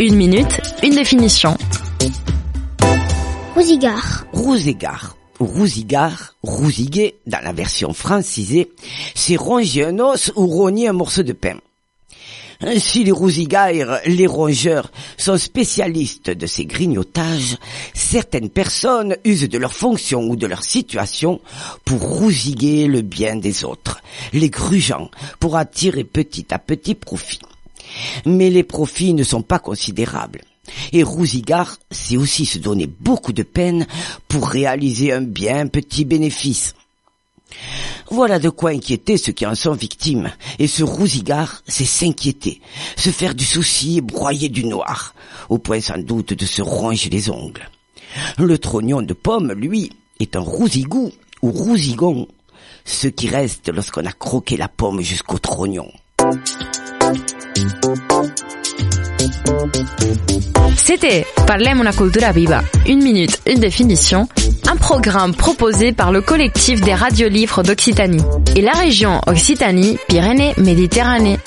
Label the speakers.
Speaker 1: Une minute, une définition.
Speaker 2: Rousigard.
Speaker 3: Rousigard. Rousigard, rousiguer, dans la version francisée, c'est ronger un os ou rogner un morceau de pain. Si les rousigaires, les rongeurs, sont spécialistes de ces grignotages, certaines personnes usent de leur fonction ou de leur situation pour rousiguer le bien des autres, les grugeants, pour attirer petit à petit profit. Mais les profits ne sont pas considérables. Et rousigard, c'est aussi se donner beaucoup de peine pour réaliser un bien petit bénéfice. Voilà de quoi inquiéter ceux qui en sont victimes. Et ce rousigard, c'est s'inquiéter, se faire du souci et broyer du noir, au point sans doute de se ronger les ongles. Le trognon de pomme, lui, est un rousigou ou rousigon, ce qui reste lorsqu'on a croqué la pomme jusqu'au trognon.
Speaker 1: C'était Parlem una cultura viva. Une minute, une définition. Un programme proposé par le collectif des radios livres d'Occitanie et la région Occitanie-Pyrénées-Méditerranée.